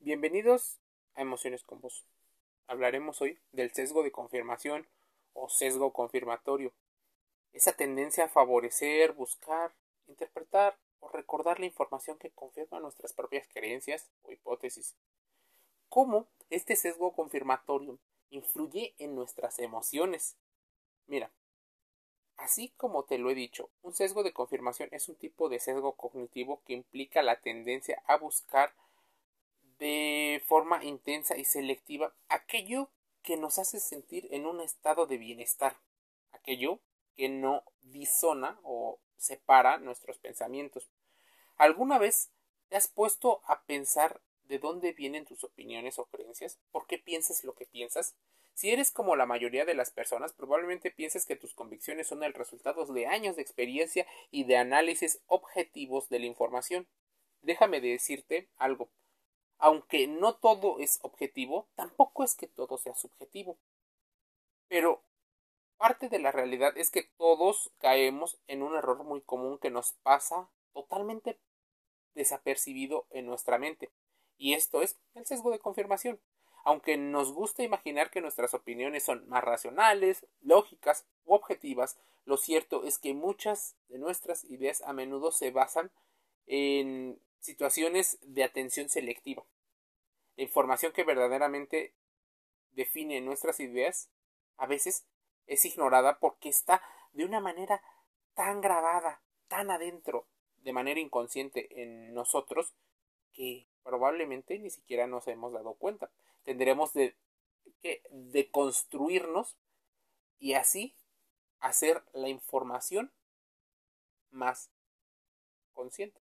Bienvenidos a Emociones con Vos. Hablaremos hoy del sesgo de confirmación o sesgo confirmatorio. Esa tendencia a favorecer, buscar, interpretar o recordar la información que confirma nuestras propias creencias o hipótesis. ¿Cómo este sesgo confirmatorio influye en nuestras emociones? Mira, Así como te lo he dicho, un sesgo de confirmación es un tipo de sesgo cognitivo que implica la tendencia a buscar de forma intensa y selectiva aquello que nos hace sentir en un estado de bienestar, aquello que no disona o separa nuestros pensamientos. ¿Alguna vez te has puesto a pensar de dónde vienen tus opiniones o creencias? ¿Por qué piensas lo que piensas? Si eres como la mayoría de las personas, probablemente pienses que tus convicciones son el resultado de años de experiencia y de análisis objetivos de la información. Déjame decirte algo aunque no todo es objetivo, tampoco es que todo sea subjetivo. Pero parte de la realidad es que todos caemos en un error muy común que nos pasa totalmente desapercibido en nuestra mente. Y esto es el sesgo de confirmación. Aunque nos gusta imaginar que nuestras opiniones son más racionales, lógicas u objetivas, lo cierto es que muchas de nuestras ideas a menudo se basan en situaciones de atención selectiva. La información que verdaderamente define nuestras ideas a veces es ignorada porque está de una manera tan grabada, tan adentro, de manera inconsciente en nosotros, que probablemente ni siquiera nos hemos dado cuenta. Tendremos de, que deconstruirnos y así hacer la información más consciente.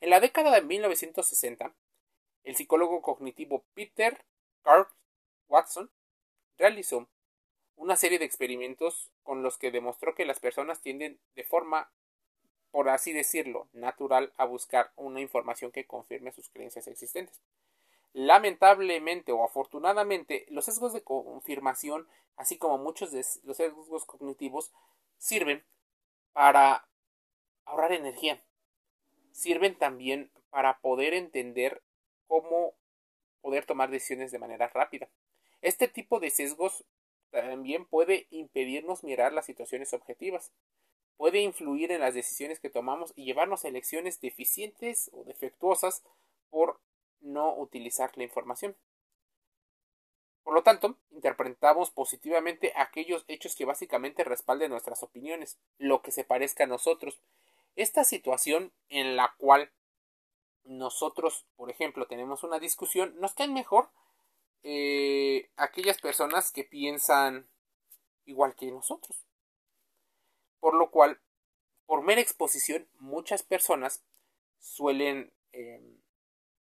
En la década de 1960, el psicólogo cognitivo Peter Carl Watson realizó una serie de experimentos con los que demostró que las personas tienden de forma, por así decirlo, natural a buscar una información que confirme sus creencias existentes. Lamentablemente o afortunadamente, los sesgos de confirmación, así como muchos de los sesgos cognitivos, sirven para ahorrar energía, sirven también para poder entender cómo poder tomar decisiones de manera rápida. Este tipo de sesgos también puede impedirnos mirar las situaciones objetivas, puede influir en las decisiones que tomamos y llevarnos a elecciones deficientes o defectuosas por no utilizar la información. Por lo tanto, interpretamos positivamente aquellos hechos que básicamente respalden nuestras opiniones, lo que se parezca a nosotros, esta situación en la cual nosotros, por ejemplo, tenemos una discusión, nos caen mejor eh, aquellas personas que piensan igual que nosotros. Por lo cual, por mera exposición, muchas personas suelen em,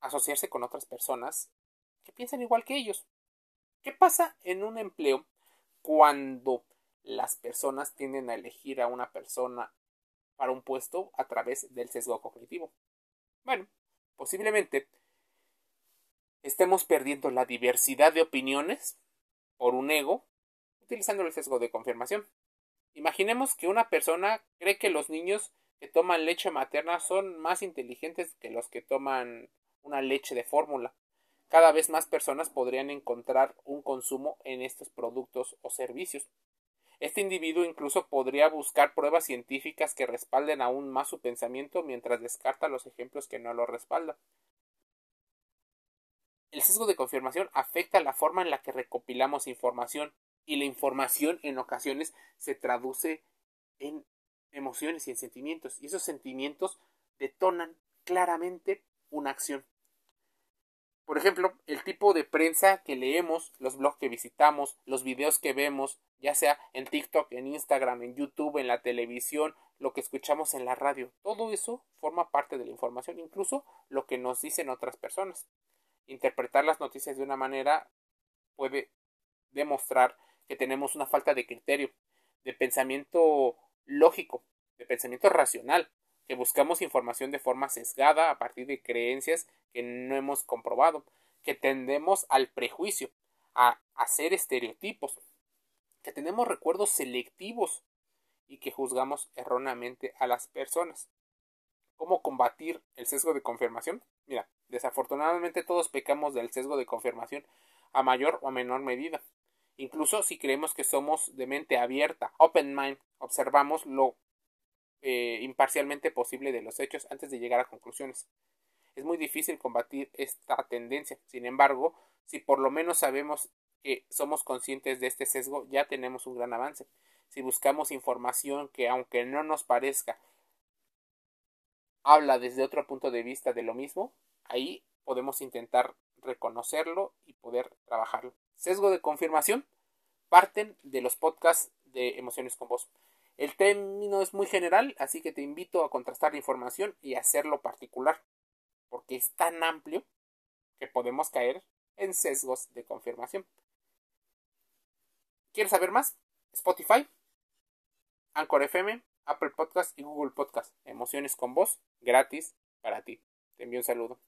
asociarse con otras personas que piensan igual que ellos. ¿Qué pasa en un empleo cuando las personas tienden a elegir a una persona para un puesto a través del sesgo cognitivo. Bueno, posiblemente estemos perdiendo la diversidad de opiniones por un ego utilizando el sesgo de confirmación. Imaginemos que una persona cree que los niños que toman leche materna son más inteligentes que los que toman una leche de fórmula. Cada vez más personas podrían encontrar un consumo en estos productos o servicios. Este individuo incluso podría buscar pruebas científicas que respalden aún más su pensamiento mientras descarta los ejemplos que no lo respaldan. El sesgo de confirmación afecta la forma en la que recopilamos información y la información en ocasiones se traduce en emociones y en sentimientos y esos sentimientos detonan claramente una acción. Por ejemplo, el tipo de prensa que leemos, los blogs que visitamos, los videos que vemos, ya sea en TikTok, en Instagram, en YouTube, en la televisión, lo que escuchamos en la radio, todo eso forma parte de la información, incluso lo que nos dicen otras personas. Interpretar las noticias de una manera puede demostrar que tenemos una falta de criterio, de pensamiento lógico, de pensamiento racional, que buscamos información de forma sesgada a partir de creencias que no hemos comprobado, que tendemos al prejuicio, a hacer estereotipos, que tenemos recuerdos selectivos y que juzgamos erróneamente a las personas. ¿Cómo combatir el sesgo de confirmación? Mira, Desafortunadamente todos pecamos del sesgo de confirmación a mayor o menor medida. Incluso si creemos que somos de mente abierta, open mind, observamos lo eh, imparcialmente posible de los hechos antes de llegar a conclusiones. Es muy difícil combatir esta tendencia. Sin embargo, si por lo menos sabemos que somos conscientes de este sesgo, ya tenemos un gran avance. Si buscamos información que, aunque no nos parezca, habla desde otro punto de vista de lo mismo, ahí podemos intentar reconocerlo y poder trabajarlo. Sesgo de confirmación parten de los podcasts de Emociones con Voz. El término es muy general, así que te invito a contrastar la información y hacerlo particular, porque es tan amplio que podemos caer en sesgos de confirmación. ¿Quieres saber más? Spotify, Anchor FM, Apple Podcast y Google Podcast. Emociones con voz, gratis para ti. Te envío un saludo.